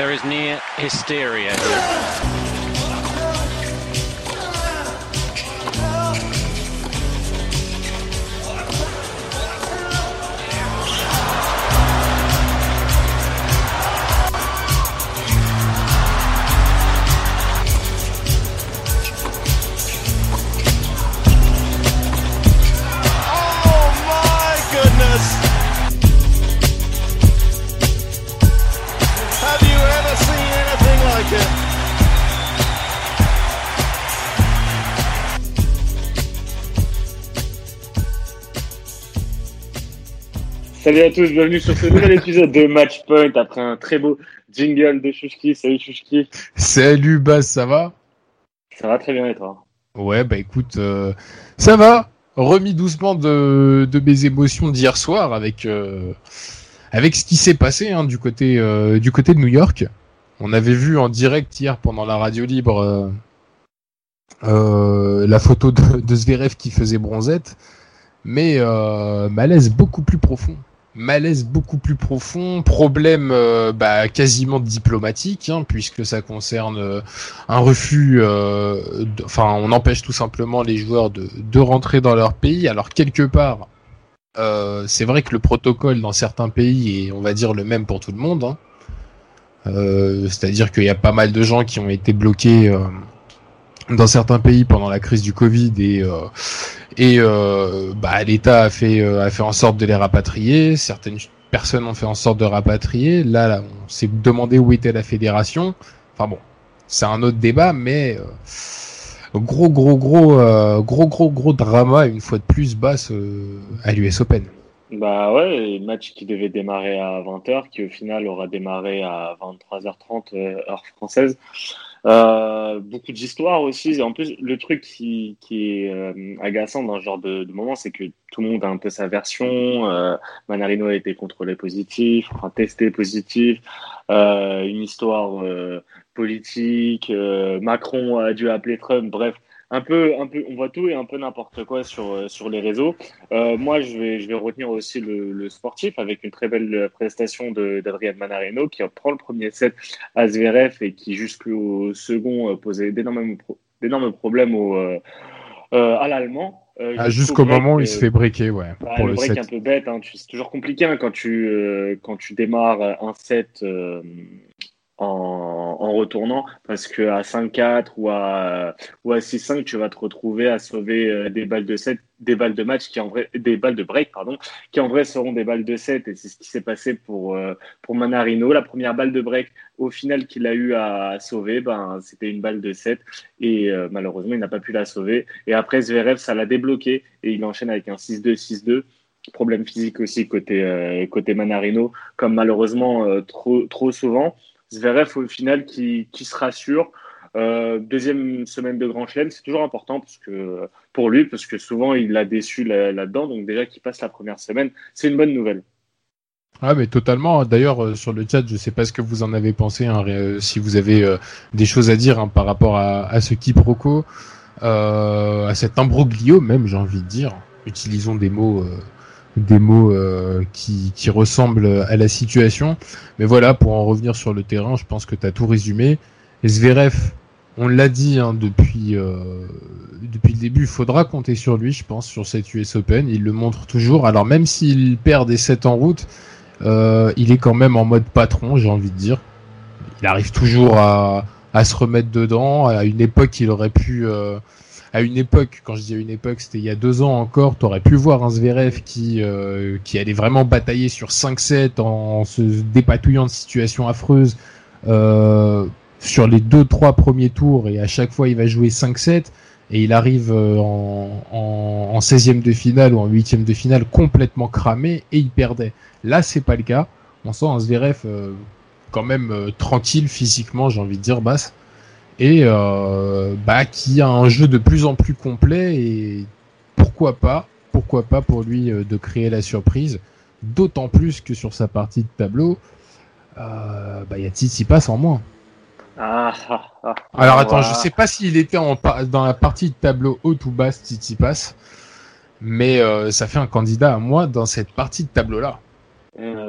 There is near hysteria Salut à tous, bienvenue sur ce nouvel épisode de Matchpoint après un très beau jingle de Chouchki. Salut Chouchki. Salut Baz, ça va? Ça va très bien et toi? Ouais, bah écoute, euh, ça va. Remis doucement de, de mes émotions d'hier soir avec, euh, avec ce qui s'est passé hein, du, côté, euh, du côté de New York. On avait vu en direct hier pendant la radio libre la photo de, de Zverev qui faisait bronzette, mais malaise beaucoup plus profond malaise beaucoup plus profond, problème euh, bah, quasiment diplomatique, hein, puisque ça concerne euh, un refus, euh, enfin on empêche tout simplement les joueurs de, de rentrer dans leur pays. Alors quelque part, c'est vrai que le protocole dans certains pays est, on va dire, le même pour tout le monde. Hein. C'est-à-dire qu'il y a pas mal de gens qui ont été bloqués dans certains pays pendant la crise du Covid et euh, et euh, bah, l'État a fait euh, a fait en sorte de les rapatrier. Certaines personnes ont fait en sorte de rapatrier. Là, là on s'est demandé où était la fédération. Enfin bon, c'est un autre débat, mais gros gros gros gros gros gros drama une fois de plus basse à l'US Open. Bah ouais, match qui devait démarrer à 20h, qui au final aura démarré à 23h30 heure française. Euh, beaucoup d'histoires aussi. En plus, le truc qui, qui est euh, agaçant dans ce genre de, de moment, c'est que tout le monde a un peu sa version. Euh, Manarino a été contrôlé positif, enfin testé positif. Euh, une histoire euh, politique. Macron a dû appeler Trump. Bref, un peu, un peu, on voit tout et un peu n'importe quoi sur euh, sur les réseaux. Euh, moi, je vais je vais retenir aussi le, le sportif avec une très belle prestation de d'Adrien Manarino qui prend le premier set à Zverev et qui jusqu'au second euh, posait d'énormes d'énormes problèmes au euh, à l'allemand. Euh, ah, jusqu'au moment où il se fait breaker, ouais. Bah, pour le, break un peu bête, hein, c'est toujours compliqué hein, quand tu quand tu démarres un set en, retournant parce que à 5-4 ou à ou à 6-5 tu vas te retrouver à sauver euh, des balles de 7 des balles de match qui en vrai des balles de break pardon qui en vrai seront des balles de 7 et c'est ce qui s'est passé pour euh, pour Manarino. La première balle de break au final qu'il a eu à sauver ben c'était une balle de 7 et euh, malheureusement il n'a pas pu la sauver. Et après Zverev ça l'a débloqué. Et il enchaîne avec un 6-2 6-2 problème physique aussi côté côté Manarino. Comme malheureusement trop trop souvent Zverev au final qui, qui se rassure. Euh, deuxième semaine de Grand Chelem, c'est toujours important parce que pour lui, parce que souvent il l'a déçu là-dedans. donc déjà qu'il passe la première semaine, c'est une bonne nouvelle. Ah mais totalement. D'ailleurs euh, sur le chat, je sais pas ce que vous en avez pensé, hein, euh, si vous avez des choses à dire hein, par rapport à, à ce quiproquo, à cet imbroglio même, j'ai envie de dire. Utilisons des mots des mots euh, qui, qui, ressemblent à la situation. Mais voilà, pour en revenir sur le terrain, je pense que tu as tout résumé. Et Zverev, on l'a dit hein, depuis, euh, depuis le début, il faudra compter sur lui, je pense, sur cette US Open. Il le montre toujours. Alors même s'il perd des sets en route, euh, il est quand même en mode patron, j'ai envie de dire. Il arrive toujours à, à se remettre dedans. À une époque, il aurait pu à une époque, quand je dis à une époque, c'était il y a deux ans encore, tu aurais pu voir un Zverev qui, euh, qui allait vraiment batailler sur 5-7 en se dépatouillant de situations affreuses euh, sur les deux trois premiers tours et à chaque fois il va jouer 5-7 et il arrive euh, en, en, en 16e de finale ou en 8e de finale complètement cramé et il perdait. Là, c'est pas le cas. On sent un Zverev euh, quand même tranquille physiquement, j'ai envie de dire, basse et euh, bah, qui a un jeu de plus en plus complet et pourquoi pas, pourquoi pas pour lui euh, de créer la surprise, d'autant plus que sur sa partie de tableau, euh, bah, il y a Titi passe en moins. Ah, ah, ah, Alors attends, je sais pas s'il était en, dans la partie de tableau haute ou basse Titi passe, mais ça fait un candidat à moi dans cette partie de tableau là.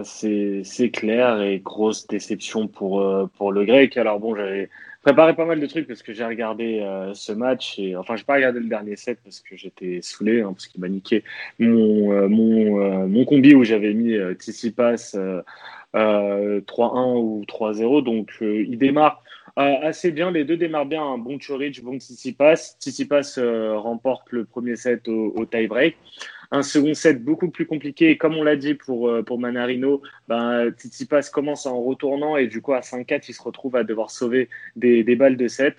c'est clair et grosse déception pour, pour le grec. Alors bon, j'avais préparé pas mal de trucs parce que j'ai regardé ce match et enfin j'ai pas regardé le dernier set parce que j'étais saoulé hein, parce qu'il m'a niqué mon mon mon combi où j'avais mis Tsitsipas 3-1 ou 3-0 donc il démarre assez bien. Les deux démarrent bien. Bon Chorich, bon Tsitsipas. Tsitsipas euh, remporte le premier set au, au tie-break. Un second set beaucoup plus compliqué. Comme on l'a dit pour, euh, pour Manarino, ben, Tsitsipas commence en retournant et du coup, à 5-4, il se retrouve à devoir sauver des, des balles de set.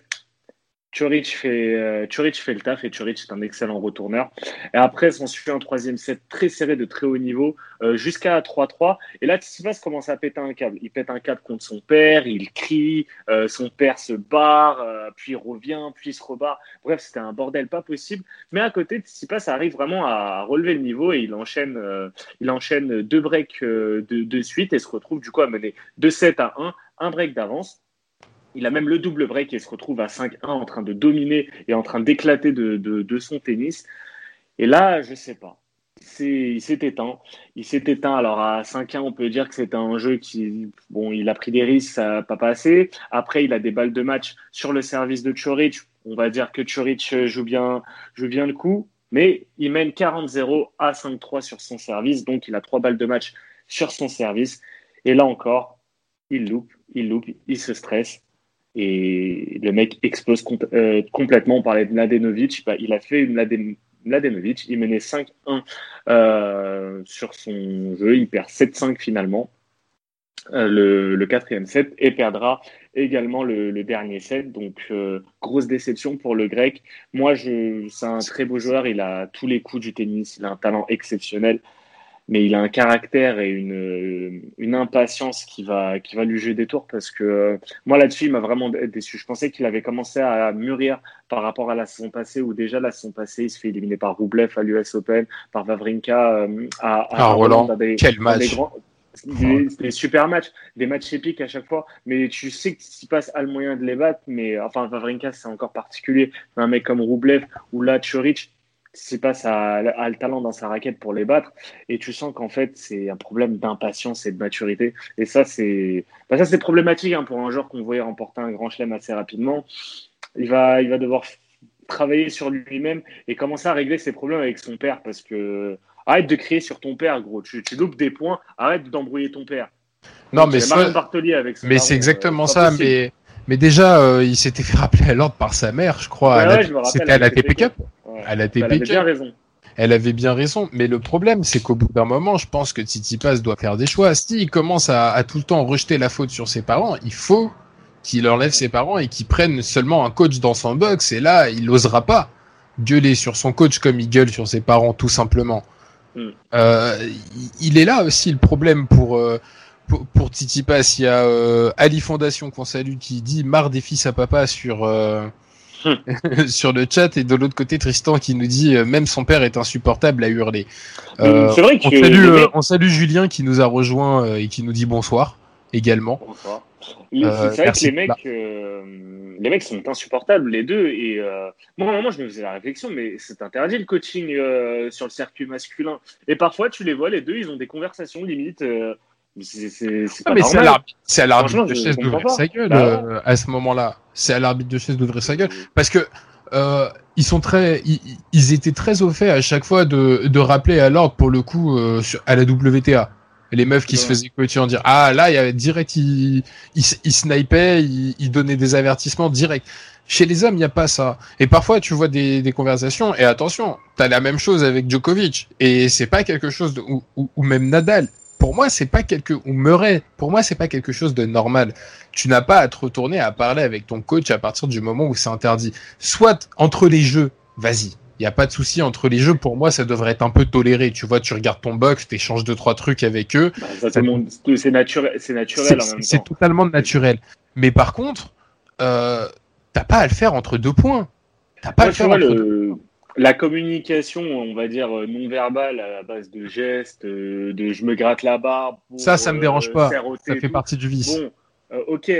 Choric fait, euh, fait le taf et Choric est un excellent retourneur. Et après, s'en suit un troisième set très serré de très haut niveau euh, jusqu'à 3-3. Et là, Tsitsipas commence à péter un câble. Il pète un câble contre son père, il crie, euh, son père se barre, puis revient, puis se rebarre. Bref, c'était un bordel pas possible. Mais à côté, Tsitsipas arrive vraiment à relever le niveau et il enchaîne, il enchaîne deux breaks de, de, suite et se retrouve du coup à mener 2-7 à 1, un break d'avance. Il a même le double break et se retrouve à 5-1 en train de dominer et en train d'éclater de, son tennis. Et là, je sais pas. Il s'est éteint. Il s'est éteint. Alors à 5-1, on peut dire que c'était un jeu qui, bon, il a pris des risques, ça n'a pas passé. Après, il a des balles de match sur le service de Choric. On va dire que Choric joue bien, joue bien le coup. Mais il mène 40-0 à 5-3 sur son service. Donc, il a trois balles de match sur son service. Et là encore, il loupe, il loupe, il se stresse. Et le mec explose euh, complètement. On parlait de Mladenovic. Bah, il a fait une Mladenovic. Il menait 5-1 euh, sur son jeu. Il perd 7-5 finalement. Euh, le, quatrième set et perdra également le, dernier set. Donc, grosse déception pour le grec. Moi, c'est un très beau joueur. Il a tous les coups du tennis. Il a un talent exceptionnel mais il a un caractère et une, une impatience qui va, qui va lui jouer des tours parce que euh, moi là-dessus, il m'a vraiment déçu. Je pensais qu'il avait commencé à mûrir par rapport à la saison passée où déjà la saison passée, il se fait éliminer par Roublev à l'US Open, par Vavrinka euh, à, à, ah, Roland. Quel match! Des, des, super matchs, des matchs épiques à chaque fois, mais tu sais que s'il passe à le moyen de les battre, mais enfin Vavrinka c'est encore particulier, un mec comme Roublev ou là Chorich, passe a, le talent dans sa raquette pour les battre. Et tu sens qu'en fait c'est un problème d'impatience et de maturité. Et ça c'est bah, ça c'est problématique hein, pour un joueur qu'on voyait remporter un grand chelem assez rapidement. Il va il va devoir travailler sur lui-même et commencer à régler ses problèmes avec son père parce que arrête de crier sur ton père gros. Tu, tu loupes des points arrête d'embrouiller ton père. Non mais mais c'est exactement euh, ça mais mais déjà, euh, il s'était fait rappeler à l'ordre par sa mère, je crois. C'était à la TP Cup. Elle avait bien raison. Elle avait bien raison, mais le problème, c'est qu'au bout d'un moment, je pense que Tsitsipas doit faire des choix. Si il commence à, tout le temps rejeter la faute sur ses parents, il faut qu'il enlève ses parents et qu'il prenne seulement un coach dans son box. Et là, il n'osera pas gueuler sur son coach comme il gueule sur ses parents, tout simplement. Hmm. Euh, il est là aussi le problème pour euh, pour, pour Tsitsipas. Il y a euh, Ali Fondation qu'on salue qui dit marre des fils à papa sur sur le chat et de l'autre côté Tristan qui nous dit euh, même son père est insupportable à hurler. Euh, c'est vrai que on salue, euh, on salue Julien qui nous a rejoint et qui nous dit bonsoir également. Bonsoir. c'est vrai que les mecs, les mecs sont insupportables les deux et moi, moi je me faisais la réflexion mais c'est interdit le coaching sur le circuit masculin et parfois tu les vois les deux ils ont des conversations limite c'est ah, à l'arbitre de chaise d'ouvrir sa gueule bah euh, à ce moment-là. C'est à l'arbitre de chaise d'ouvrir sa gueule parce que euh, ils sont très, ils, étaient très au fait à chaque fois de, de rappeler à l'ordre pour le coup euh, à la WTA. Les meufs qui se faisaient coacher en dire ah là il y avait direct ils il, il snipaient, ils, donnaient des avertissements direct. Chez les hommes, il n'y a pas ça. Et parfois, tu vois des, des conversations, et attention, tu as la même chose avec Djokovic, et c'est pas quelque chose de, ou, ou, même Nadal pour moi, c'est pas quelque ou Murray, pour moi, c'est pas quelque chose de normal. Tu n'as pas à te retourner à parler avec ton coach à partir du moment où c'est interdit. Soit entre les jeux, vas-y. Il n'y a pas de souci entre les jeux. Pour moi, ça devrait être un peu toléré. Tu vois, tu regardes ton box, tu échanges deux, trois trucs avec eux. Bah, c'est naturel, c'est naturel C'est totalement naturel. Mais par contre, euh, t'as pas à le faire entre deux points. T'as pas à le faire entre deux la communication, on va dire euh, non verbale à base de gestes, euh, de je me gratte la barbe. ça, ça me dérange euh, pas. Ça fait partie du vice. Bon, ok.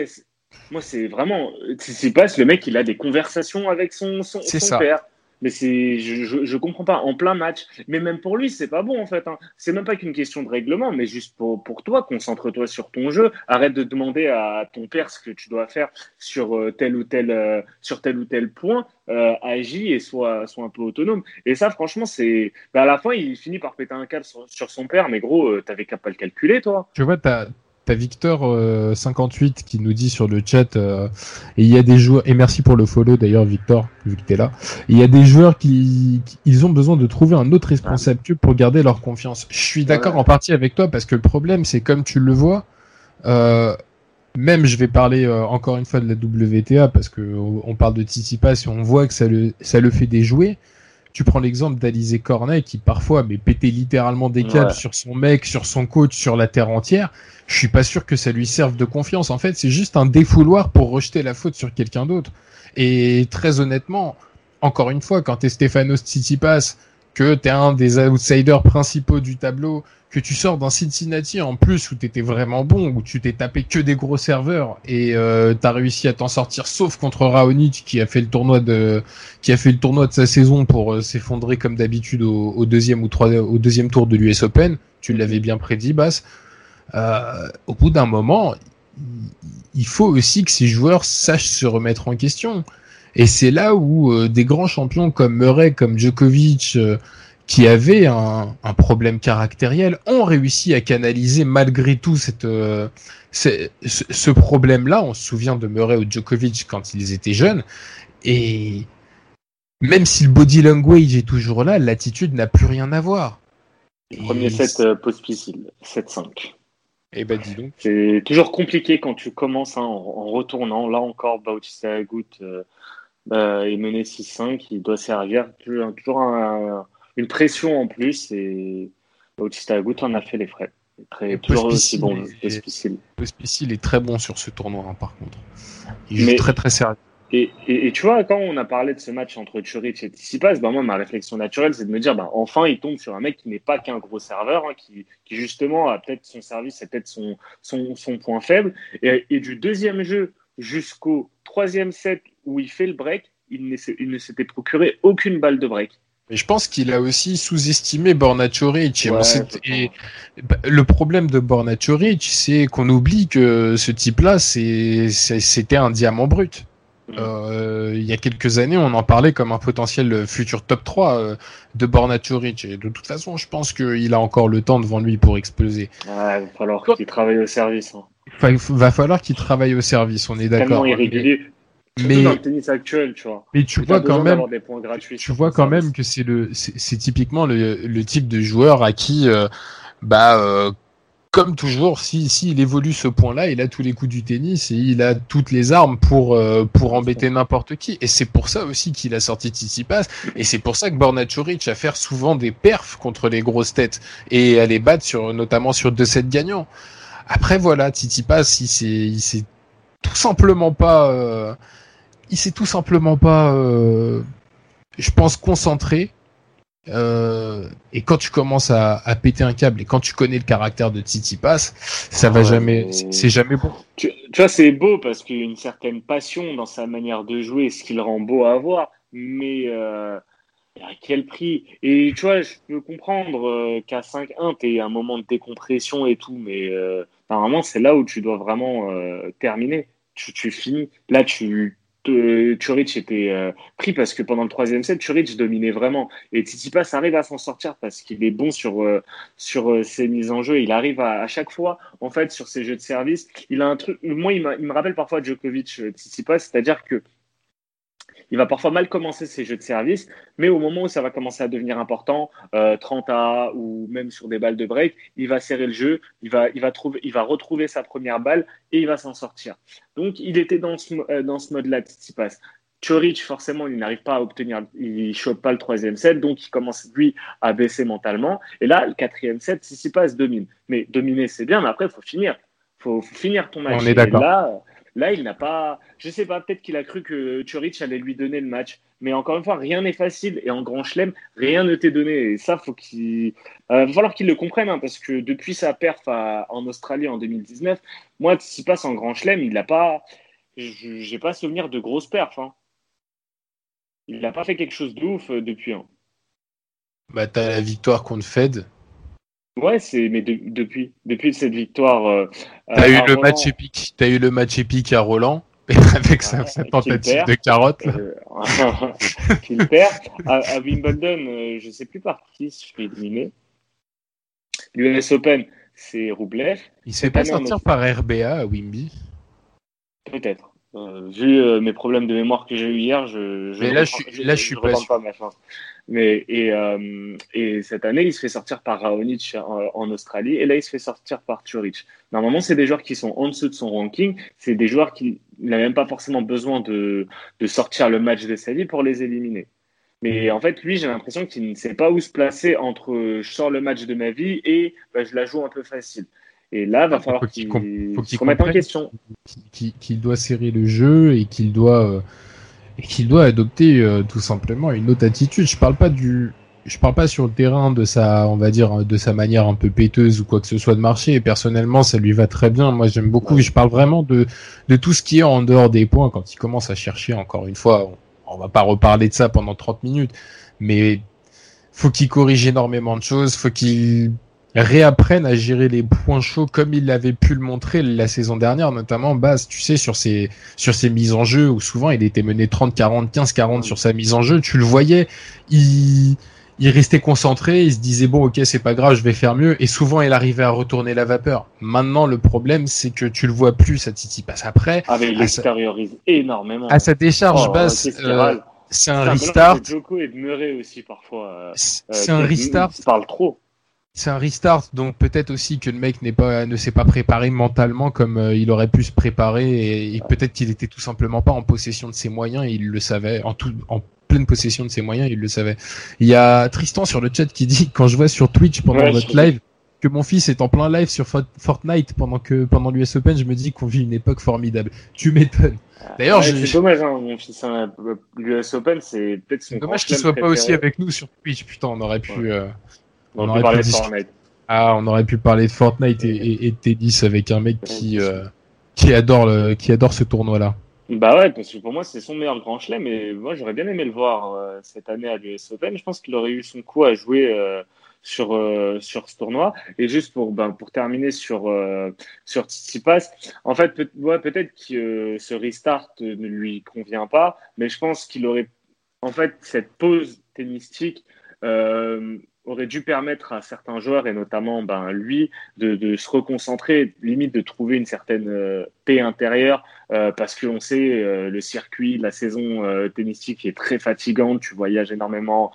Moi, c'est vraiment. C'est pas le mec, il a des conversations avec son, son, père. Mais c'est, je, je, comprends pas. En plein match, mais même pour lui, c'est pas bon en fait. Hein. C'est même pas qu'une question de règlement, mais juste pour, pour toi, concentre-toi sur ton jeu. Arrête de demander à ton père ce que tu dois faire sur euh, tel ou tel, euh, sur tel ou tel point. Euh, agis et soit, soit un peu autonome. Et ça, franchement, c'est. Bah, à la fin, il finit par péter un câble sur, son père, mais gros, t'avais qu'à pas le calculer, toi. Tu vois, t'as T'as Victor 58 euh, qui nous dit sur le chat euh, et il y a des joueurs et merci pour le follow d'ailleurs Victor vu que t'es là. Il y a des joueurs qui, ils ont besoin de trouver un autre responsable pour garder leur confiance. Je suis d'accord en partie avec toi parce que le problème c'est comme tu le vois. Euh, même je vais parler euh, encore une fois de la WTA parce que on parle de Titi Pass et on voit que ça le ça le fait déjouer. Tu prends l'exemple d'Alizé Cornet qui parfois mais pétait littéralement des câbles sur son mec, sur son coach, sur la terre entière. Je suis pas sûr que ça lui serve de confiance. En fait, c'est juste un défouloir pour rejeter la faute sur quelqu'un d'autre. Et très honnêtement, encore une fois, quand t'es Stefanos Tsitsipas, que t'es un des outsiders principaux du tableau, que tu sors d'un Cincinnati en plus où t'étais vraiment bon, où tu t'es tapé que des gros serveurs et euh, t'as réussi à t'en sortir, sauf contre Raonic qui a fait le tournoi de qui a fait le tournoi de sa saison pour euh, s'effondrer comme d'habitude au, deuxième ou trois, au deuxième tour de l'US Open. Tu l'avais bien prédit, Bass. Euh, au bout d'un moment, il faut aussi que ces joueurs sachent se remettre en question. Et c'est là où euh, des grands champions comme Murray, comme Djokovic, euh, qui avaient un, un, problème caractériel, ont réussi à canaliser malgré tout cette, euh, ce, ce problème-là. On se souvient de Murray ou Djokovic quand ils étaient jeunes. Et même si le body language est toujours là, l'attitude n'a plus rien à voir. premier set euh, post-piscine, 7-5. Eh ben, dis donc. C'est toujours compliqué quand tu commences hein, en, retournant. Là encore, Bautista Agut euh, bah, est mené 6-5. Il doit servir toujours une pression en plus. Et Bautista Agut en a fait les frais. Très, toujours aussi bon. Pospisil est très bon sur ce tournoi, hein, par contre. Il joue très très sérieux. Et, et, tu vois, quand on a parlé de ce match entre Churic et Tsitsipas, ben moi, ma réflexion naturelle, c'est de me dire, ben, enfin, il tombe sur un mec qui n'est pas qu'un gros serveur, hein, qui, qui, justement a peut-être son service, c'est peut-être son, son, son, point faible. Et, et, du deuxième jeu jusqu'au troisième set où il fait le break, il ne s'était procuré aucune balle de break. Mais je pense qu'il a aussi sous-estimé Borna Choric. et bah, le problème de Borna Choric, c'est qu'on oublie que ce type-là, c'était un diamant brut. Euh, il y a quelques années, on en parlait comme un potentiel futur top 3 euh, de Borna Choric. Et de toute façon, je pense qu'il a encore le temps devant lui pour exploser. il va falloir qu'il travaille au service. Hein. Il va falloir qu'il travaille au service, on est d'accord. irrégulier. Mais dans le tennis actuel, tu vois. Mais tu vois quand même, tu vois quand même que c'est le, c'est typiquement le, le, type de joueur à qui, euh, bah, euh, comme toujours, si s'il évolue ce point-là, il a tous les coups du tennis et il a toutes les armes pour euh, pour embêter n'importe qui. Et c'est pour ça aussi qu'il a sorti Tsitsipas. Et c'est pour ça que Borna Choric a fait souvent des perfs contre les grosses têtes et à les battre sur notamment sur deux sets gagnants. Après voilà, Tsitsipas, il s'est il s'est tout simplement pas euh, il s'est tout simplement pas euh, je pense concentré euh, et quand tu commences à, à, péter un câble et quand tu connais le caractère de Titi Pass, ça va jamais, c'est jamais beau. Tu, tu vois, c'est beau parce qu'il y a une certaine passion dans sa manière de jouer, ce qui le rend beau à voir. Mais euh, à quel prix? Et tu vois, je peux comprendre euh, qu'à 5-1, tu un moment de décompression et tout, mais euh, normalement, c'est là où tu dois vraiment euh, terminer. Tu, tu finis. Là, tu Churich était euh, pris parce que pendant le troisième set, Churich dominait vraiment. Et Tsitsipas arrive à s'en sortir parce qu'il est bon sur, euh, sur euh, ses mises en jeu. Il arrive à, à, chaque fois, en fait, sur ses jeux de service. Il a un truc, moi, il, il me rappelle parfois Djokovic, Tsitsipas, c'est-à-dire que il va parfois mal commencer ses jeux de service, mais au moment où ça va commencer à devenir important, euh, 30 A ou même sur des balles de break, il va serrer le jeu, il va, il va, trouver, il va retrouver sa première balle et il va s'en sortir. Donc il était dans ce, euh, dans ce mode-là, passe. Chorich, forcément, il n'arrive pas à obtenir, il chope pas le troisième set, donc il commence lui à baisser mentalement. Et là, le quatrième set, passe domine. Mais dominer, c'est bien, mais après, il faut finir. Il faut, finir ton match. On est d'accord. Là, il n'a pas. Je sais pas, peut-être qu'il a cru que Churich allait lui donner le match. Mais encore une fois, rien n'est facile. Et en grand chelem, rien ne t'est donné. Et ça, faut qu'il. Euh, va falloir qu'il le comprenne, hein, parce que depuis sa perf en Australie en 2019, moi, s'il passe en grand chelem, il n'a pas. J'ai pas souvenir de grosses perfs. Hein. il n'a pas fait quelque chose de ouf depuis. Hein. Bah, t'as la victoire contre Fed. Ouais, c'est mais depuis depuis cette victoire. Euh, t'as eu le match épique. T'as eu le match épique à Roland avec sa, tentative de carotte. Euh, qu'il perd à, Wimbledon. Euh, je sais plus par qui je suis éliminé. L'US Open, c'est Roublev. Il s'est pas sortir par RBA à Wimby. Peut-être. Euh, vu mes problèmes de mémoire que j'ai eu hier, je, mais là, je, suis, là, je, suis pas, pas ma chance. Mais, et, euh, et, cette année, il se fait sortir par Raonic en, Australie, et là, il se fait sortir par Turic. Normalement, c'est des joueurs qui sont en dessous de son ranking, c'est des joueurs qui n'ont même pas forcément besoin de, de sortir le match de sa vie pour les éliminer. Mais en fait, lui, j'ai l'impression qu'il ne sait pas où se placer entre je sors le match de ma vie et bah, je la joue un peu facile. Et là, va falloir qu'il qu qu en question. Qu'il doit serrer le jeu et qu'il doit euh, et qu'il doit adopter euh, tout simplement une autre attitude. Je parle pas du, je parle pas sur le terrain de sa, on va dire, de sa manière un peu péteuse ou quoi que ce soit de marcher. Personnellement, ça lui va très bien. Moi, j'aime beaucoup. Je parle vraiment de, de tout ce qui est en dehors des points. Quand il commence à chercher, encore une fois, on, on va pas reparler de ça pendant 30 minutes, mais faut qu'il corrige énormément de choses. Faut qu'il réapprennent à gérer les points chauds comme il avait pu le montrer la saison dernière, notamment base, tu sais, sur ses, sur ses mises en jeu, où souvent il était mené 30, 40, 15, 40 sur sa mise en jeu, tu le voyais, il, il restait concentré, il se disait bon ok c'est pas grave, je vais faire mieux, et souvent il arrivait à retourner la vapeur. Maintenant le problème c'est que tu le vois plus, ça Titi passe après. Ah mais il extériorise énormément. À sa décharge oh, basse, euh, c'est un restart. Joko et de Murray aussi parfois. Euh, c'est un restart. Il parle trop c'est un restart, donc peut-être aussi que le mec n'est pas, ne s'est pas préparé mentalement comme euh, il aurait pu se préparer, et, peut-être qu'il était tout simplement pas en possession de ses moyens, et il le savait, en, tout, en pleine possession de ses moyens, il le savait. Il y a Tristan sur le chat qui dit, quand je vois sur Twitch pendant votre live, que mon fils est en plein live sur Fortnite pendant que pendant l'US Open, je me dis qu'on vit une époque formidable. Tu m'étonnes. D'ailleurs, c'est dommage, hein, mon fils. Hein, L'US Open, c'est peut-être son. Dommage qu'il soit pas aussi avec nous sur Twitch. Putain, on aurait pu. Euh, on, aurait pu parler de Fortnite. Ah, on aurait pu parler de Fortnite et, et, Tennis avec un mec qui, euh, qui, adore le, qui adore ce tournoi-là. Bah ouais, parce que pour moi, c'est son meilleur grand chelem et moi, j'aurais bien aimé le voir euh, cette année à l'US Open. Je pense qu'il aurait eu son coup à jouer euh, sur, sur ce tournoi. Et juste pour, ben, pour terminer sur, sur Tsitsipas, en fait, peut, ouais, peut-être que ce restart ne lui convient pas, mais je pense qu'il aurait, en fait, cette pause tennistique aurait dû permettre à certains joueurs, et notamment ben, lui, de, de se reconcentrer, limite de trouver une certaine euh, paix intérieure, euh, parce que l'on sait, euh, le circuit, la saison tennistique est très fatigante, tu voyages énormément,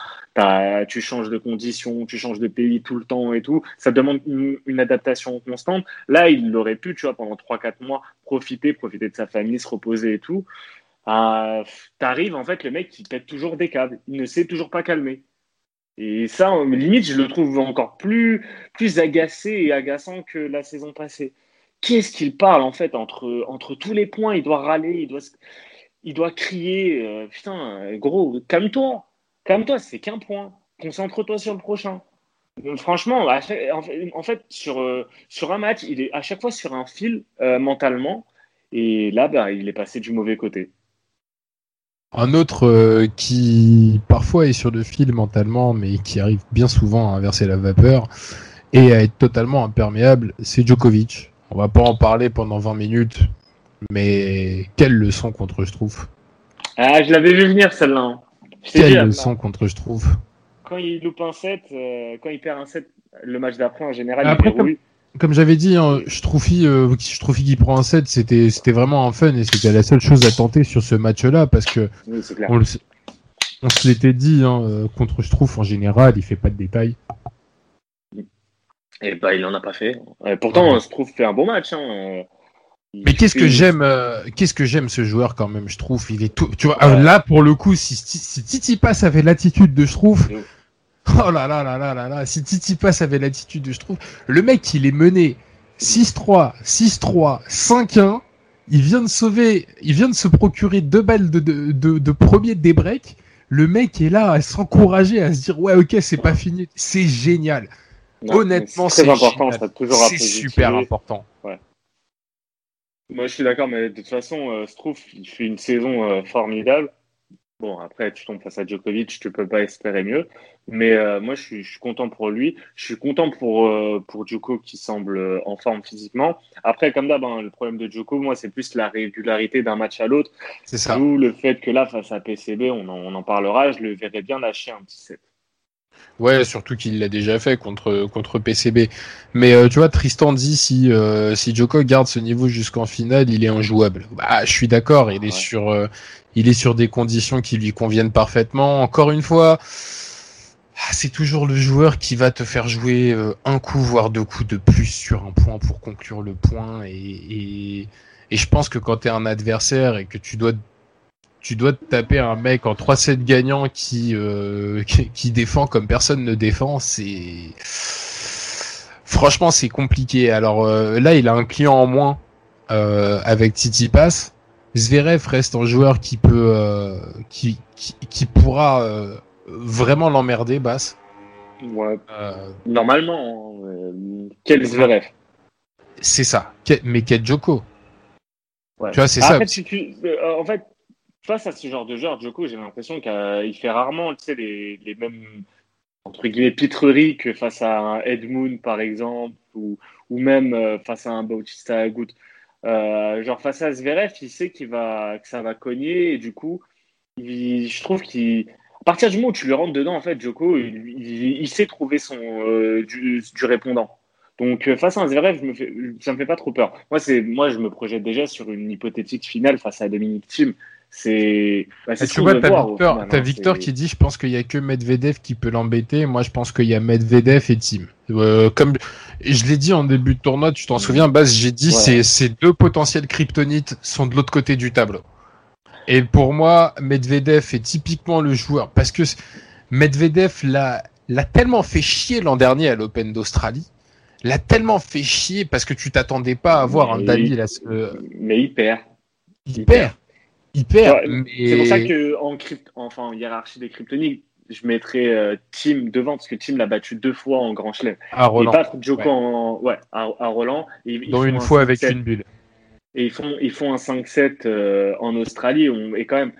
tu changes de conditions, tu changes de pays tout le temps et tout, ça demande une, adaptation constante. Là, il aurait pu, tu vois, pendant 3-4 mois, profiter, profiter de sa famille, se reposer et tout. T'arrives, en fait, le mec, il pète toujours des câbles, il ne sait toujours pas calmer. Et ça, limite, je le trouve encore plus, plus agacé et agaçant que la saison passée. Qu'est-ce qu'il parle en fait entre, entre tous les points? Il doit râler, il doit, il doit crier. Euh, putain, gros, calme-toi. Calme-toi, c'est qu'un point. Concentre-toi sur le prochain. franchement, en fait, sur, euh, sur un match, il est à chaque fois sur un fil euh, mentalement. Et là, bah, il est passé du mauvais côté. Un autre euh, qui parfois est sur le fil mentalement, mais qui arrive bien souvent à inverser la vapeur et à être totalement imperméable, c'est Djokovic. On va pas en parler pendant 20 minutes, mais quelle leçon contre je trouve. Ah, je l'avais vu venir celle-là. Hein. Quelle leçon contre je trouve. Quand il loupe un set, euh, quand il perd un set, le match d'après en général, il comme, comme j'avais dit, hein, Schtroufi, euh, qui prend un set, c'était c'était vraiment un fun et c'était la seule chose à tenter sur ce match-là parce que on, se l'était dit hein, euh, contre Schtrouff en général, il fait pas de détails. Et bah il en a pas fait. pourtant, ouais. Schtrouff fait un bon match. Hein. Mais qu'est-ce que j'aime, euh, qu'est-ce que j'aime ce joueur quand même, je trouve. Il est tout, tu vois, là pour le coup, si, si Titi passe avait l'attitude de Schtrouff, Oh là là là là là là, si Titi Pass avait l'attitude, je trouve, le mec il est mené 6-3, 6-3, 5-1, il vient de sauver, il vient de se procurer deux balles de, de, de, de premier débreak, le mec est là à s'encourager, à se dire ouais ok c'est pas fini, c'est génial. Honnêtement c'est important, c'est super important. Ouais. Moi je suis d'accord, mais de toute façon, euh, Strouf il fait une saison euh, formidable. Bon, après, tu tombes face à Djokovic, tu peux pas espérer mieux. Mais euh, moi, je suis, je suis, content pour lui. Je suis content pour, euh, pour Djoko qui semble euh, en forme physiquement. Après, comme d'hab, hein, le problème de Djoko, moi, c'est plus la régularité d'un match à l'autre. C'est ça. D'où le fait que là, face à PCB, on en, on en parlera, je le verrais bien lâcher un petit set. Ouais, surtout qu'il l'a déjà fait contre contre PCB. Mais euh, tu vois, Tristan dit si euh, si Djoko garde ce niveau jusqu'en finale, il est injouable. Bah, je suis d'accord. Il est Ouais. sur euh, il est sur des conditions qui lui conviennent parfaitement. Encore une fois, c'est toujours le joueur qui va te faire jouer euh, un coup voire deux coups de plus sur un point pour conclure le point. Et et, et je pense que quand t'es un adversaire et que tu dois tu dois te taper un mec en 3-7 gagnant qui, euh, qui, qui défend comme personne ne défend, c'est franchement c'est compliqué. Alors euh, là, il a un client en moins avec Titi Pass. Zverev reste un joueur qui peut, qui, qui, pourra vraiment l'emmerder, Bass. Ouais. Euh, Normalement, euh, quel Zverev. c'est ça. Mais quel Joko? Ouais. Tu vois, c'est Ah, ça. En fait, si tu- euh, en fait, face à ce genre de joueur, Djoko, j'ai l'impression qu'il fait rarement tu sais, les, les mêmes entre guillemets pitreries que face à un Edmund, par exemple, ou, ou même euh, face à un Bautista Agut. Euh, genre face à Zverev, il sait qu'il va, que ça va cogner et du coup, il- je trouve qu'il à partir du moment où tu lui rentres dedans, en fait, Djoko, il, il- il sait trouver son euh, du, du répondant. Donc euh, face à un Zverev, je me fais, ça me fait pas trop peur. Moi, c'est, moi, je me projette déjà sur une hypothétique finale face à Dominique Thiem. C'est, bah, Ah, tu vois, t'as au Victor, hein. Victor qui dit, je pense qu'il y a que Medvedev qui peut l'embêter. Moi, je pense qu'il y a Medvedev et Team. Euh, comme je l'ai dit en début de tournoi, tu t'en souviens, Baz, j'ai dit, Ouais. ces deux potentiels kryptonites sont de l'autre côté du tableau. Et pour moi, Medvedev est typiquement le joueur parce que Medvedev l'a tellement fait chier l'an dernier à l'Open d'Australie, l'a tellement fait chier parce que tu t'attendais pas à avoir un Dali là, euh, Mais il perd. il perd, il perd. Ouais, mais- C'est pour ça que en crypt, enfin en hiérarchie des kryptoniques, je mettrais euh, Team devant parce que Team l'a battu deux fois en Grand Chelem. à Roland, battre Djoko Ouais. en, ouais, à, à Roland. Et, dont une un fois avec 5-7. une bulle. Et ils font, ils font un 5-7 euh, en Australie. Et quand même,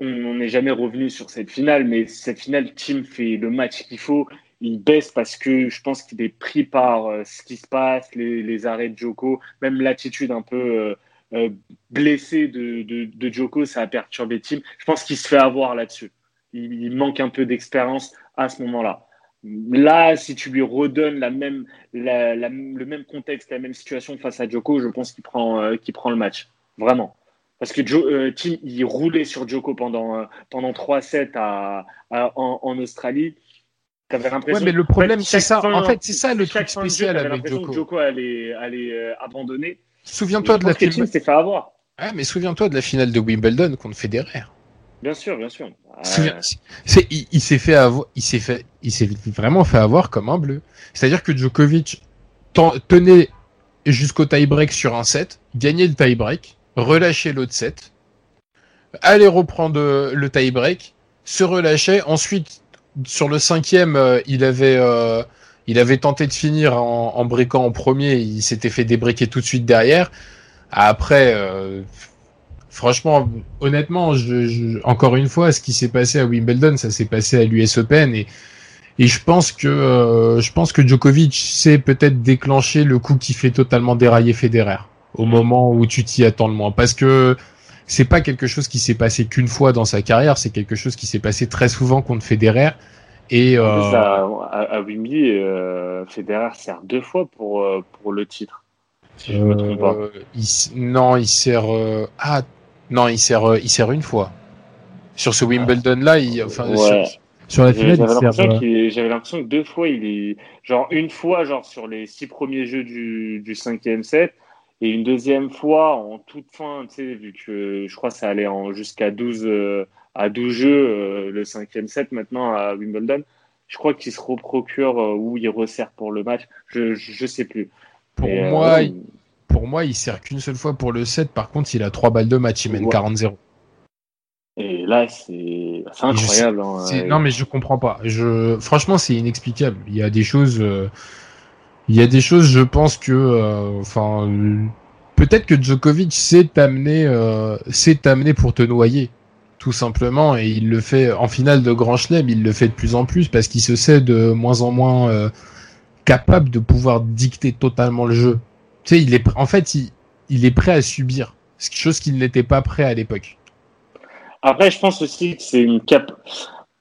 on n'est jamais revenu sur cette finale, mais cette finale, Team fait le match qu'il faut. Il baisse parce que je pense qu'il est pris par euh, ce qui se passe, les, arrêts de Djoko, même l'attitude un peu euh, blessée de, de, Djoko, ça a perturbé Team. Je pense qu'il se fait avoir là-dessus. Il manque un peu d'expérience à ce moment-là. Là, si tu lui redonnes la même, la, la- le même contexte, la même situation face à Djoko, je pense qu'il prend, euh, prend le match. Vraiment. Parce que Jo- euh, Tim, il roulait sur Djoko pendant, euh, pendant 3-7 à, à- en, en Australie. T'avais Ouais, l'impression. mais le problème, c'est ça. fin- En fait, c'est ça le truc jeu, spécial avec Djoko. que Djoko allait, allait euh, abandonner. Souviens-toi de la que Tim finale. s'est fait avoir. Ouais, mais souviens-toi de la finale de Wimbledon contre Federer. Bien sûr, bien sûr. Euh, c'est, il, il s'est fait avoir, il s'est fait, il s'est vraiment fait avoir comme un bleu. C'est-à-dire que Djokovic ten- tenait jusqu'au tie-break sur un set, gagnait le tie-break, relâchait l'autre set, allait reprendre euh, le tie-break, se relâchait. Ensuite, sur le cinquième, euh, il avait, euh, il avait tenté de finir en, en breakant en premier. Il s'était fait débriquer tout de suite derrière. Après, euh, franchement, honnêtement, je, je- encore une fois, ce qui s'est passé à Wimbledon, ça s'est passé à l'US Open et et je pense que euh, je pense que Djokovic sait peut-être déclencher le coup qui fait totalement dérailler Federer au moment où tu t'y attends le moins parce que c'est pas quelque chose qui s'est passé qu'une fois dans sa carrière, c'est quelque chose qui s'est passé très souvent contre Federer et euh, à, à, euh, Federer sert deux fois pour, euh, pour le titre. Si je me trompe pas. euh, il non, il sert euh, ah non, il sert euh, il sert une fois. Sur ce Wimbledon là, il enfin Ouais. sur, sur la finale, J'avais il sert l'impression euh, j'avais l'impression que deux fois, il est. Genre, une fois, genre, sur les six premiers jeux du, du cinquième set, et une deuxième fois en toute fin, tu sais, vu que je crois que ça allait en, jusqu'à 12, euh, à 12 jeux, euh, le cinquième set maintenant à Wimbledon. Je crois qu'il se reprocure euh, ou il resserre pour le match. Je, je, je sais plus. pour moi, il- pour moi, il sert qu'une seule fois pour le 7. Par contre, il a trois balles de match, il mène Ouais. 40-0. Et là, c'est incroyable. hein. C'est- Non, mais je comprends pas. Je, franchement, c'est inexplicable. Il y a des choses, euh, il y a des choses, je pense que, euh, enfin, euh, peut-être que Djokovic sait t'amener, euh, t'amener pour te noyer, tout simplement, et il le fait en finale de Grand Chelem, il le fait de plus en plus parce qu'il se sait de moins en moins euh, capable de pouvoir dicter totalement le jeu. Tu sais, il est, en fait, il, il est prêt à subir, chose qu'il n'était pas prêt à l'époque. Après, je pense aussi que c'est une cap.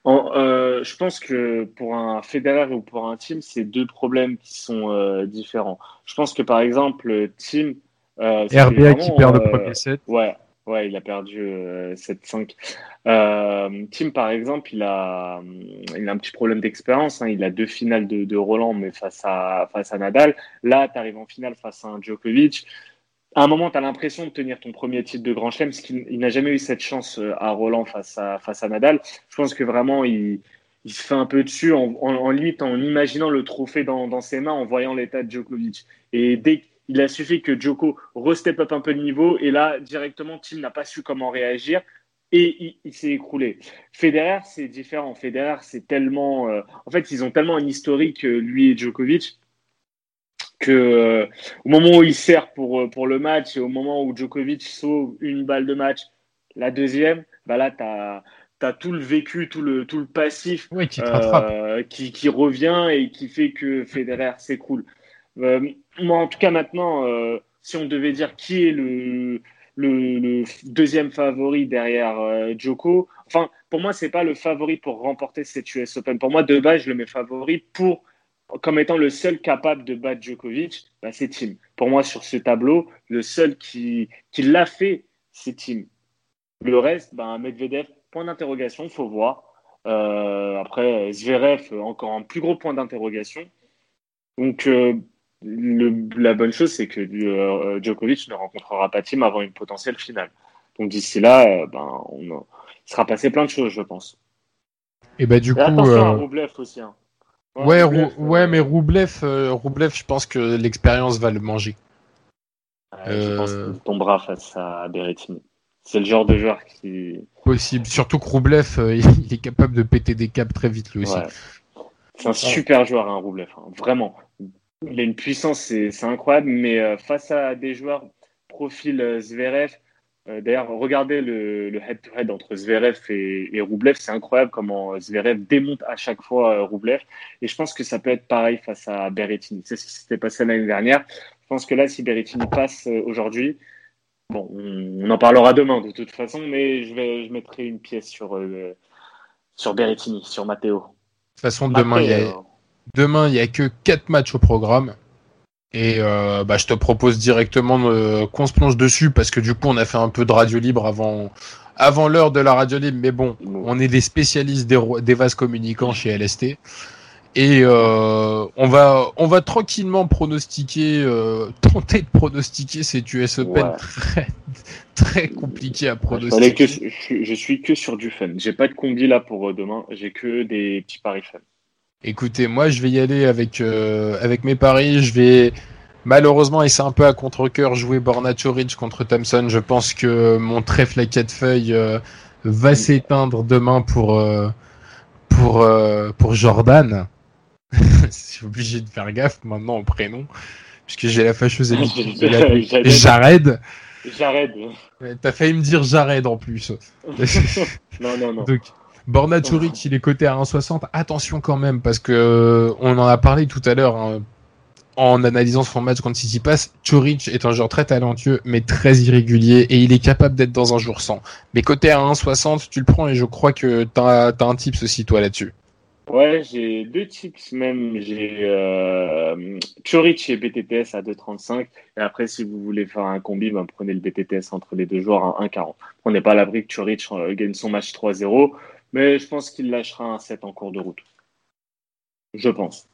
Euh, je pense que pour un Federer ou pour un team, c'est deux problèmes qui sont euh, différents. Je pense que par exemple, team. Euh, RBA qui perd le premier set. Ouais, ouais, il a perdu 7-5. team, par exemple, il a, il a un petit problème d'expérience. Hein. Il a deux finales de, Roland, mais face à, face à Nadal. Là, tu arrives en finale face à Djokovic à un moment, tu as l'impression de tenir ton premier titre de Grand Chelem, parce qu'il n'a jamais eu cette chance euh, à Roland face à, face à Nadal. Je pense que vraiment, il, se fait un peu dessus en, en, limite en imaginant le trophée dans, dans ses mains, en voyant l'état de Djokovic. Et dès qu'il a suffi que Djoko restep up un peu de niveau, et là, directement, Tim n'a pas su comment réagir. Et il, s'est écroulé. Federer, c'est différent. Federer, c'est tellement. Euh, en fait, ils ont tellement un historique, euh, lui et Djokovic, que euh, au moment où il sert pour, pour le match et au moment où Djokovic sauve une balle de match, la deuxième, bah là, tu as, tout le vécu, tout le, tout le passif qui, euh, qui, qui, revient et qui fait que Federer s'écroule. Moi, en tout cas, maintenant, si on devait dire qui est le, deuxième favori derrière Djoko, enfin, pour moi, c'est pas le favori pour remporter cette US Open. Pour moi, de base, je le mets favori pour comme étant le seul capable de battre Djokovic, bah, c'est Tim. Pour moi, sur ce tableau, le seul qui, qui l'a fait, c'est Tim. Le reste, bah, Medvedev, point d'interrogation, faut voir. Euh, après, Zverev, encore un plus gros point d'interrogation. Donc, euh, la bonne chose, c'est que euh, Djokovic ne rencontrera pas Tim avant une potentielle finale. Donc, d'ici là, ben, on, il sera passé plein de choses, je pense. Et bah, du coup. Attention à Roublev aussi. Hein. Ouais, ouais, mais Roublev, euh, je pense que l'expérience va le manger. je pense euh, qu'il tombera face à Berrettini. C'est le genre de joueur qui. Possible. Surtout que Roublev, euh, il est capable de péter des câbles très vite lui aussi. C'est un super joueur, hein, Roublev. Hein, vraiment. Il a une puissance, c'est incroyable, mais face à des joueurs profil Zverev, euh, d'ailleurs, regardez le head-to-head entre Zverev et, et Roublev. C'est incroyable comment Zverev démonte à chaque fois euh, Roublev. Et je pense que ça peut être pareil face à Berrettini. C'est ce qui s'était passé l'année dernière. Je pense que là, si Berrettini passe euh, aujourd'hui, bon, on, en parlera demain de toute façon, mais je, vais, je mettrai une pièce sur, sur Berrettini, sur Matteo. De toute façon, demain, il y a, demain, il n'y a que 4 matchs au programme. Et euh, bah, je te propose directement qu'on se plonge dessus parce que du coup on a fait un peu de radio libre avant avant l'heure de la radio libre, mais bon, on est des spécialistes des, des vases communicants chez LST. Et euh, on va on va tranquillement pronostiquer, euh, tenter de pronostiquer cette US Open très très compliqué à pronostiquer. Que, je, je, suis que sur du fun. J'ai pas de combi là pour euh, demain. J'ai que des petits paris fun. Écoutez, moi je vais y aller avec euh, avec mes paris. Je vais malheureusement et c'est un peu à contre-cœur jouer Borna Choric contre Thompson. Je pense que mon trèfle à quatre feuilles euh, va s'éteindre demain pour euh, pour pour Jordan. je suis obligé de faire gaffe maintenant au prénom puisque j'ai la fâcheuse habitude de l'appeler Jared. Jared. T'as failli me dire Jared en plus. non non non. Borna Choric, il est coté à 1,60. Attention quand même, parce que euh, on en a parlé tout à l'heure hein, en analysant son match contre City Pass. Choric est un joueur très talentueux, mais très irrégulier, et il est capable d'être dans un jour sans. Mais coté à 1,60, tu le prends, et je crois que t'as as un tips aussi toi là-dessus. Ouais, j'ai deux tips même. J'ai euh, Choric et BTTS à 2,35. Et après, si vous voulez faire un combi, ben, prenez le BTTS entre les deux joueurs à 1,40. Prenez pas l'abri que Choric euh, gagne son match 3-0. Mais je pense qu'il lâchera un 7 en cours de route. Je pense.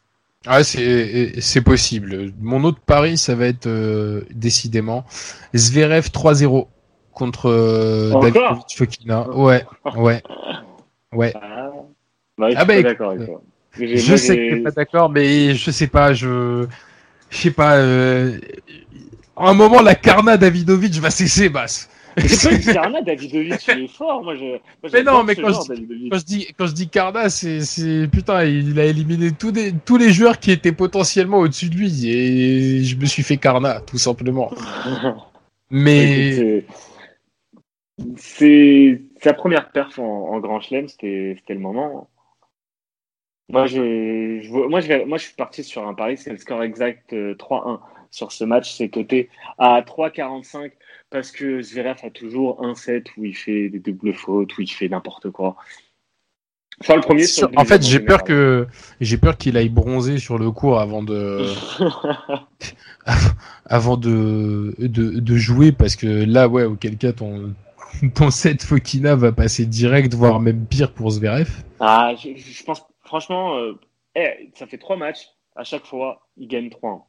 Ah, c'est possible. Mon autre pari, ça va être euh, décidément Zverev 3-0 contre euh, David Fokina. Ouais, ouais, ouais. Ah, bah, ah bah, d'accord avec toi. Je sais que t'es pas d'accord, mais je sais pas, je, je sais pas. Euh... À un moment, la Karna Davidovic va cesser, basse. C'est pas Karna, Davidovic, il est fort. Moi, je, mais non, mais quand je, dis, quand je, dis, quand je dis Karna, c'est, putain, il a éliminé tous, des, tous les joueurs qui étaient potentiellement au-dessus de lui. Et je me suis fait Karna, tout simplement. mais. C'est, sa première perf en, Grand Chelem, c'était le moment. Moi, je, je, moi, je, moi, je suis parti sur un pari, c'est le score exact 3-1 euh, sur ce match, c'est coté à 3,45 parce que Zverev a toujours un set où il fait des doubles fautes, où il fait n'importe quoi. Enfin, le premier. en fait, j'ai peur que j'ai peur qu'il aille bronzer sur le cours avant de avant de, de, de jouer parce que là, ouais, auquel cas ton ton set Fokina va passer direct, voire même pire pour Zverev. Ah, je, je pense franchement, euh, eh, ça fait trois matchs. À chaque fois, il gagne 3-1.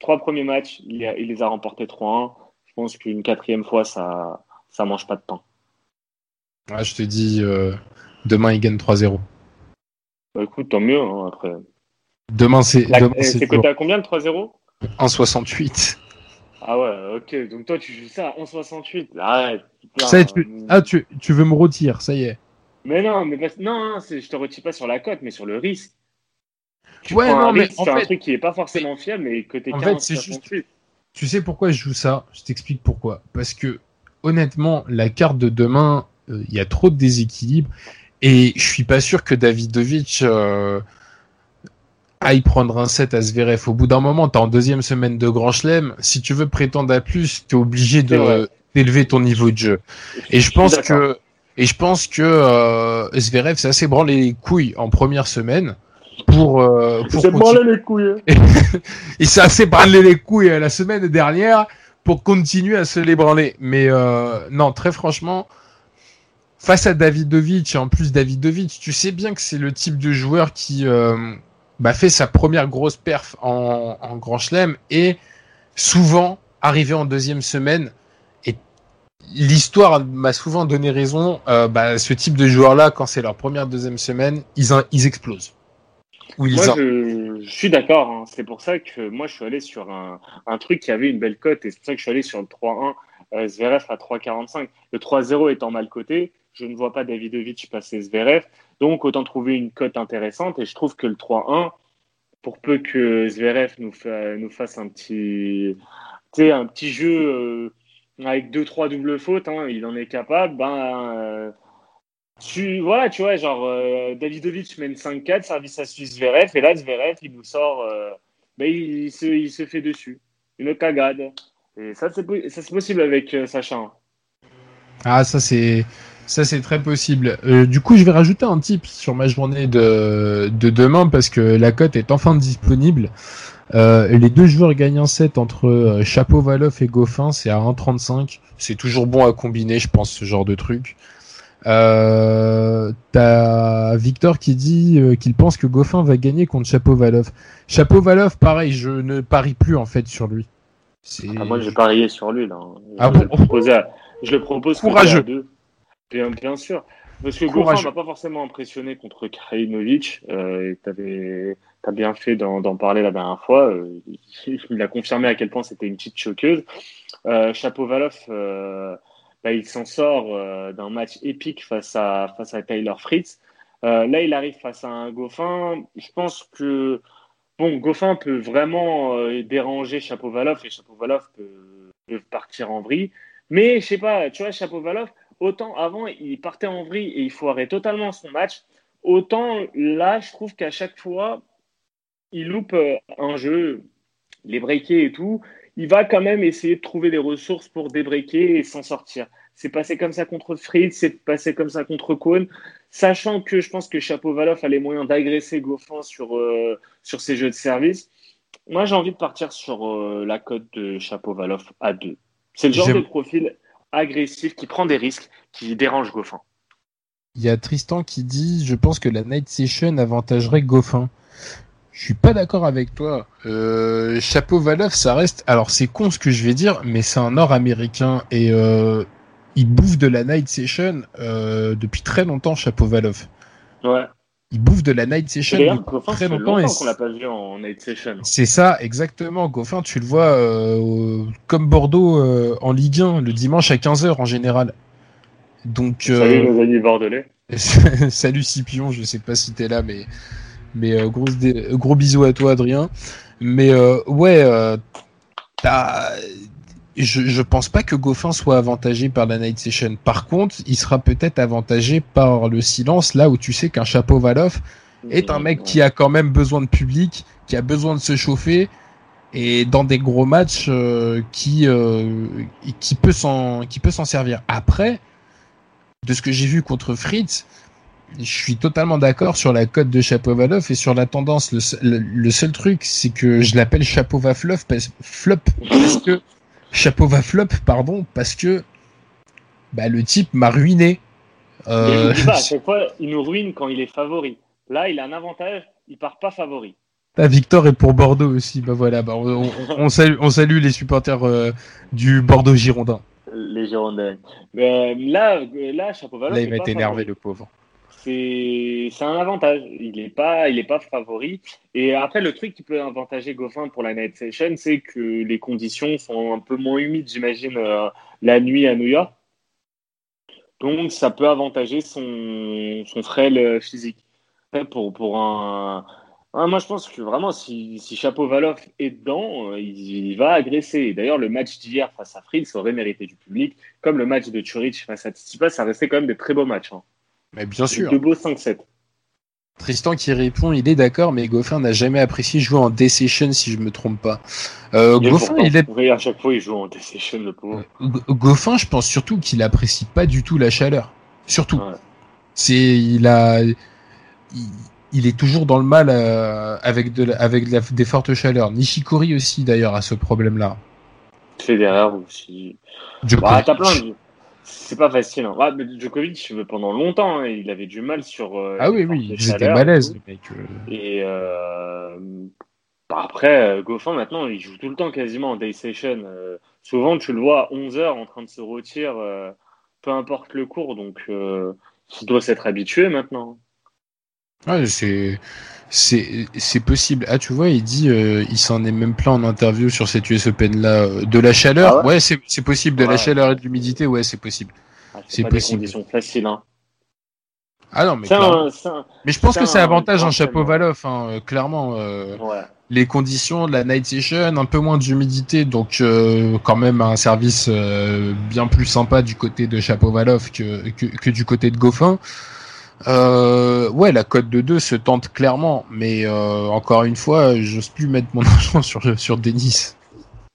Trois premiers matchs, il, il les a remportés 3-1. Je pense qu'une quatrième fois, ça ça mange pas de temps. Ouais, je te dis, euh, demain, il gagne 3-0. Bah, écoute, tant mieux, hein, après. Demain, c'est. C'est côté à combien le 3-0 1,68. Ah ouais, ok. Donc toi, tu joues ça à 1,68. Arrête. Ça tu... Ah, tu, tu veux me retirer, ça y est. Mais non, mais non, je te retire pas sur la cote, mais sur le risque. Tu ouais, non, mais c'est un truc qui est pas forcément fiable, mais côté 48. Tu sais pourquoi je joue ça? Je t'explique pourquoi. Parce que honnêtement, la carte de demain, euh, il y a trop de déséquilibre et je suis pas sûr que Davidovic euh, aille prendre un set à Zverev. Au bout d'un moment, tu en deuxième semaine de Grand Chelem. Si tu veux prétendre à plus, tu es obligé de d'élever ton niveau de jeu. Et je pense que et je pense que euh, Zverev s'est assez branlé les couilles en première semaine pour. Euh, pour il s'est branlé les couilles. il s'est assez branlé les couilles euh, la semaine dernière pour continuer à se les branler. Mais euh, non, très franchement, face à Davidovic, et en plus Davidovic, tu sais bien que c'est le type de joueur qui euh, bah, fait sa première grosse perf en, en Grand Chelem et souvent arrivé en deuxième semaine l'histoire m'a souvent donné raison. Euh, bah, ce type de joueurs-là, quand c'est leur première, deuxième semaine, ils, ils explosent. Moi, je, suis d'accord. Hein. C'est pour ça que moi, je suis allé sur un, un truc qui avait une belle cote. Et c'est pour ça que je suis allé sur le 3-1, euh, Zverev à 3,45. Le 3-0 étant mal coté, je ne vois pas Davidovic passer Zverev. Donc, autant trouver une cote intéressante. Et je trouve que le 3-1, pour peu que Zverev nous, nous fasse un petit, un petit jeu... Euh, avec deux trois doubles fautes, hein, il en est capable. Ben, euh, tu, voilà, tu vois, genre euh, Davidovic mène 5-4, service à Suisse Zverev, et là Zverev il nous sort, euh, ben, il, se, il, se, fait dessus, une cagade. Et ça c'est possible avec Sacha. Hein. Ah ça c'est ça c'est très possible. du coup je vais rajouter un tip sur ma journée de, de demain parce que la cote est enfin disponible. Euh, les deux joueurs gagnent un set entre euh, Chapeau Valoff et Goffin, c'est à 1,35. C'est toujours bon à combiner, je pense, ce genre de truc. Euh, T'as Victor qui dit euh, qu'il pense que Goffin va gagner contre Chapeau Valoff. Chapeau Valoff, pareil, je ne parie plus en fait sur lui. Ah, moi, j'ai parié sur lui là. Ah je, le je le propose courageux. Deux. Bien, bien sûr. Parce que Goffin m'a pas forcément impressionné contre Krajinovic. Euh, tu as bien fait d'en parler la dernière fois. Euh, il a confirmé à quel point c'était une petite choqueuse. Euh, Chapovalov, euh, bah, il s'en sort euh, d'un match épique face à, face à Taylor Fritz. Euh, là, il arrive face à un Goffin. Je pense que bon, Goffin peut vraiment déranger Chapovalov et Chapovalov peut, peut partir en vrille. Mais je sais pas, tu vois, Chapovalov, autant avant, il partait en vrille et il foirait totalement son match. Autant là, je trouve qu'à chaque fois, il loupe euh, un jeu, les breakers et tout. Il va quand même essayer de trouver des ressources pour débreaker et s'en sortir. C'est passé comme ça contre Fritz, c'est passé comme ça contre Kohn, sachant que je pense que Chapovalov a les moyens d'agresser Goffin sur, euh, sur ses jeux de service. Moi, j'ai envie de partir sur euh, la cote de Chapovalov à 2. C'est le genre de profil agressif, qui prend des risques, qui dérange Goffin. Il y a Tristan qui dit Je pense que la Night Session avantagerait Goffin. Je suis pas d'accord avec toi. Euh, Chapeau Valov, ça reste. Alors c'est con ce que je vais dire, mais c'est un Nord-américain et euh, il bouffe de la Night Session euh, depuis très longtemps. Chapeau Valov. Ouais. Il bouffe de la Night Session depuis très longtemps. Et qu'on l'a pas vu en Night Session. C'est ça, exactement. Goffin, tu le vois euh, comme Bordeaux euh, en Ligue 1 le dimanche à 15h en général. Donc. Euh, Salut nos amis bordelais. Salut Scipion, je sais pas si t'es là, mais mais euh, gros, bisous à toi, Adrien. Mais euh, ouais, euh, je, je pense pas que Goffin soit avantagé par la night session. Par contre, il sera peut-être avantagé par le silence, là où tu sais qu'un chapeau Valoff est un mec qui a quand même besoin de public, qui a besoin de se chauffer, et dans des gros matchs qui peut s'en servir. Après, de ce que j'ai vu contre Fritz, je suis totalement d'accord sur la cote de Chapovalov et sur la tendance. Le, le, seul truc, c'est que je l'appelle Chapovalov parce, flop parce que Chapovalov, pardon, parce que bah, le type m'a ruiné. Euh... à chaque fois, il nous ruine quand il est favori. Là, il a un avantage, il part pas favori. Ah, Victor est pour Bordeaux aussi. Bah voilà, bah, on, on, salue, on salue les supporters euh, du Bordeaux Girondin. Les Girondins. Mais, là, là, Chapovalov. Là, il va être énervé, le pauvre c'est un avantage. Il n'est pas, pas favori. Et après, le truc qui peut avantager Goffin pour la night session, c'est que les conditions sont un peu moins humides, j'imagine, euh, la nuit à New York. Donc, ça peut avantager son, frêle physique. Pour, pour un, moi, je pense que vraiment, si, si Chapeau Valoff est dedans, euh, il, va agresser. D'ailleurs, le match d'hier face à Fritz aurait mérité du public, comme le match de Churich face à Tsitsipas, ça restait quand même des très beaux matchs. Hein. Mais bien sûr. De beaux 5-7. Tristan qui répond, il est d'accord, mais Goffin n'a jamais apprécié jouer en D-Session, si je me trompe pas. Euh, Goffin, il est. Oui, à chaque fois, il joue en D-Session, le pauvre. Goffin, je pense surtout qu'il apprécie pas du tout la chaleur. Surtout. C'est, il a, il, est toujours dans le mal euh, avec de, avec des fortes chaleurs. Nishikori aussi, d'ailleurs, a ce problème-là. Federer aussi. Bah, t'as plein de c'est pas facile. Hein. Ah, Djokovic, pendant longtemps, hein, il avait du mal sur. Euh, ah oui, oui, j'étais malaise, mec. Euh. Et euh, bah, après, Goffin, maintenant, il joue tout le temps quasiment en day session. souvent, tu le vois à 11h en train de se retirer, peu importe le cours. Donc, il doit s'être habitué maintenant. Ouais, c'est c'est possible. Ah, tu vois, il dit, euh, il s'en est même plein en interview sur cette US Open là, euh, de la chaleur. Ah ouais, c'est possible. De la chaleur et de l'humidité, ouais, c'est possible. Ah, c'est possible. Des conditions faciles, hein. Ah non, mais mais je pense que c'est avantage en chapeau Valoff, hein, euh, clairement. Les conditions de la night session, un peu moins d'humidité, donc quand même un service bien plus sympa du côté de chapeau Valoff que, que, que, du côté de Goffin. Euh, ouais, la cote de 2 se tente clairement, mais euh, encore une fois, j'ose plus mettre mon argent sur, sur Denis.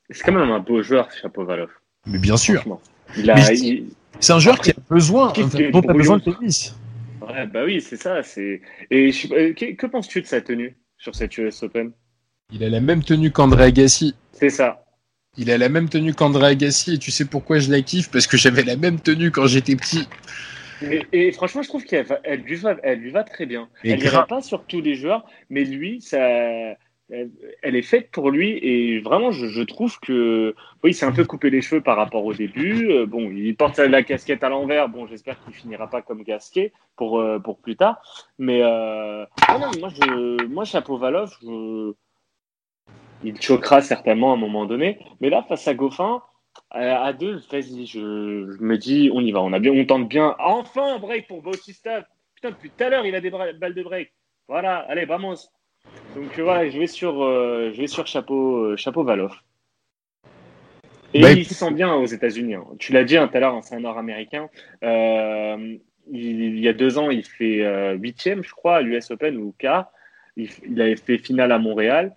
C'est quand même un beau joueur, Chapovalov. Mais bien sûr. C'est un joueur qui a besoin, dont a besoin de tennis. Ouais, bah oui, c'est ça. C'est. Et euh, que, penses-tu de sa tenue sur cette US Open? Il a la même tenue qu'André Agassi. C'est ça. Il a la même tenue qu'André Agassi et tu sais pourquoi je la kiffe? Parce que j'avais la même tenue quand j'étais petit. Et, franchement, je trouve qu'elle elle lui, va, elle lui va très bien. elle ne va pas sur tous les joueurs, mais lui, ça, elle, est faite pour lui. Et vraiment, je, trouve que oui, c'est un peu coupé les cheveux par rapport au début. Euh, bon, il porte la casquette à l'envers. Bon, j'espère qu'il finira pas comme Gasquet pour, euh, pour plus tard. Mais euh, moi, je, moi, Chapeau Valoff, il choquera certainement à un moment donné. Mais là, face à Goffin, à deux, vas-y, je, me dis, on y va, on, a bien, on tente bien. Enfin, un break pour Bautista. Putain, depuis tout à l'heure, il a des balles de break. Voilà, allez, vamos. Donc euh, voilà, je vais sur, euh, je vais sur chapeau, chapeau Valoff. Et bah, il se sent bien aux États-Unis. Hein. Tu l'as dit hein, tout à l'heure, hein, c'est un Nord-Américain. il, y a deux ans, il fait huitième, je crois, à l'US Open ou K. Il, il, avait fait finale à Montréal.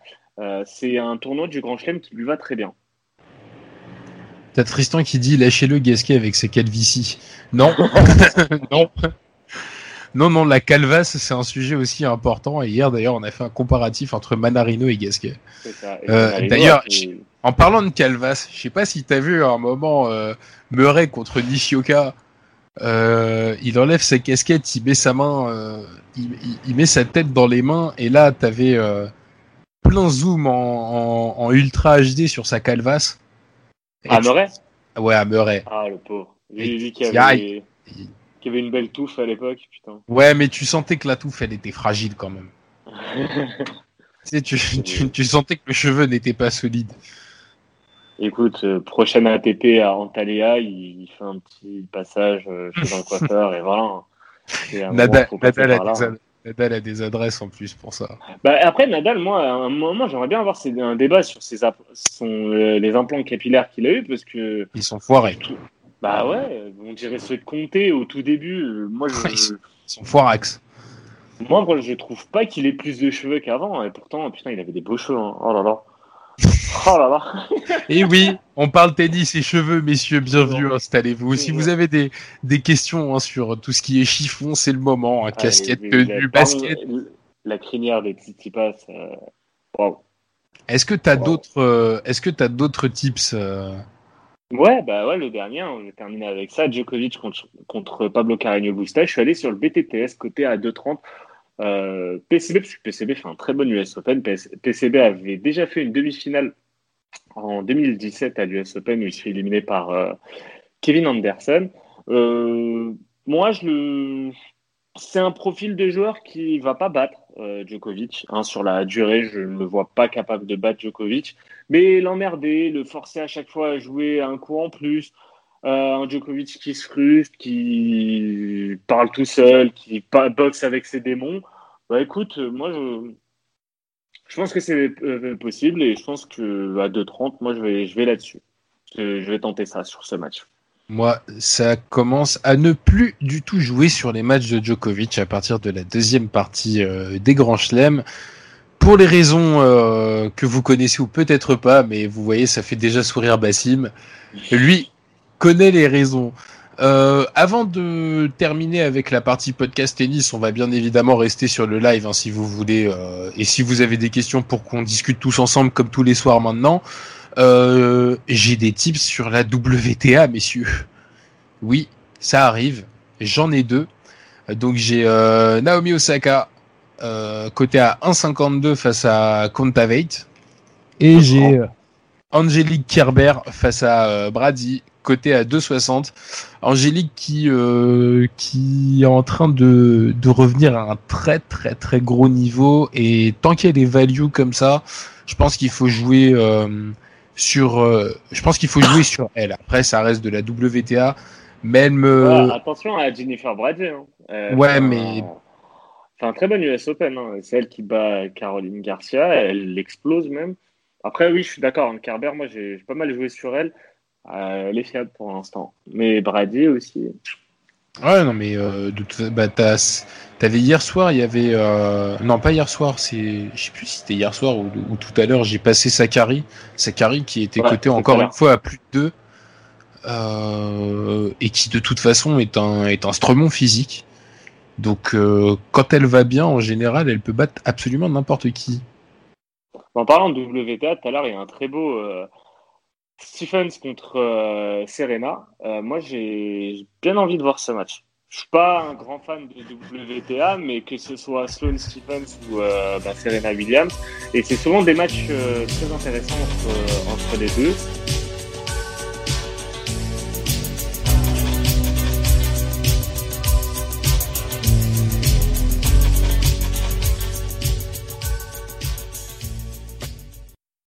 c'est un tournoi du Grand Chelem qui lui va très bien. T'as Tristan qui dit lâchez-le Gasquet avec ses calvities. Non, non. Non, non, la calvasse, c'est un sujet aussi important. Et hier, d'ailleurs, on a fait un comparatif entre Manarino et Gasquet. Euh, d'ailleurs, en parlant de calvasse, je sais pas si t'as vu à un moment euh, Murray contre Nishioka. Euh, il enlève sa casquette, il met sa main, euh, il, il, met sa tête dans les mains, et là, t'avais euh, plein zoom en, en, en, ultra HD sur sa calvasse. À Meuret Ouais, à Meuret. Ah, le pauvre. J'ai dit qu'il y, avait... y avait une belle touffe à l'époque, putain. Ouais, mais tu sentais que la touffe, elle était fragile quand même. tu, sais, tu, tu, sentais que le cheveu n'était pas solide. Écoute, euh, prochaine ATP à Antalya, il, fait un petit passage euh, chez un coiffeur et voilà. Nadal, Nadal a des adresses en plus pour ça. Bah, après, Nadal, moi, à un moment, j'aimerais bien avoir un débat sur ses son, euh, les implants capillaires qu'il a eu parce que. Ils sont foirés. Bah ouais, on dirait ceux de Comté au tout début. Euh, moi, je. Ils sont foirax. Moi, je trouve pas qu'il ait plus de cheveux qu'avant. Et pourtant, putain, il avait des beaux cheveux. Hein. Oh là là. Oh là là. et oui, on parle tennis et cheveux, messieurs, bienvenue, installez-vous. Si vous avez des, des questions hein, sur tout ce qui est chiffon, c'est le moment. Hein, ah, casquette, tenue, basket. La crinière des Tsitsipas, euh... wow. Est-ce que tu as d'autres euh, est-ce que tu as d'autres tips euh? Ouais, bah ouais, le dernier, on va terminer avec ça. Djokovic contre, contre Pablo Carreño Busta. Je suis allé sur le BTTS côté à 2,30. Euh, PCB, parce que PCB fait un très bon US Open. PCB avait déjà fait une demi-finale en 2017 à l'US Open où il s'est éliminé par euh, Kevin Anderson. Euh, moi, c'est un profil de joueur qui va pas battre Djokovic. Hein, sur la durée, je ne le vois pas capable de battre Djokovic. Mais l'emmerder, le forcer à chaque fois à jouer un coup en plus, un Djokovic qui se frustre, qui parle tout seul, qui boxe avec ses démons. Bah écoute, moi je, je pense que c'est euh, possible et je pense que à 2,30, moi je vais, je vais là-dessus. Je, vais tenter ça sur ce match. Moi, ça commence à ne plus du tout jouer sur les matchs de Djokovic à partir de la deuxième partie euh, des Grands Chelems. Pour les raisons euh, que vous connaissez ou peut-être pas, mais vous voyez, ça fait déjà sourire Bassim. Lui connaît les raisons. Euh, avant de terminer avec la partie podcast tennis, on va bien évidemment rester sur le live hein, si vous voulez. Euh, et si vous avez des questions pour qu'on discute tous ensemble comme tous les soirs maintenant, euh, j'ai des tips sur la WTA, messieurs. Oui, ça arrive. J'en ai deux. Donc j'ai Naomi Osaka côté à 1,52 face à Kontaveit. Et j'ai Angélique Kerber face à Brady côté à 2,60. Angélique qui euh, qui est en train de, de revenir à un très très très gros niveau et tant qu'il y a des values comme ça, je pense qu'il faut jouer euh, sur euh, je pense qu'il faut jouer sur elle. Après ça reste de la WTA, mais elle me attention à Jennifer Brady. Hein. ouais, mais c'est un très bon US Open. Hein. C'est elle qui bat Caroline Garcia. Elle l'explose même. Après, oui, je suis d'accord. Kerber, moi, j'ai pas mal joué sur elle. Euh, elle est fiable pour l'instant. Mais Brady aussi. Ouais, non, mais euh, de bah, t'avais hier soir, il y avait. Euh, non, pas hier soir, c'est. Je sais plus si c'était hier soir ou, tout à l'heure, j'ai passé Sakari. Sakari qui était coté encore une fois à plus de 2. Euh, et qui de toute façon est un, est un stremon physique. Donc quand elle va bien, en général, elle peut battre absolument n'importe qui. En parlant de WTA, tout à l'heure, il y a un très beau Stephens contre euh, Serena, euh, moi j'ai bien envie de voir ce match. Je suis pas un grand fan de WTA, mais que ce soit Sloane Stephens ou euh, bah, Serena Williams, et c'est souvent des matchs très intéressants entre, entre les deux.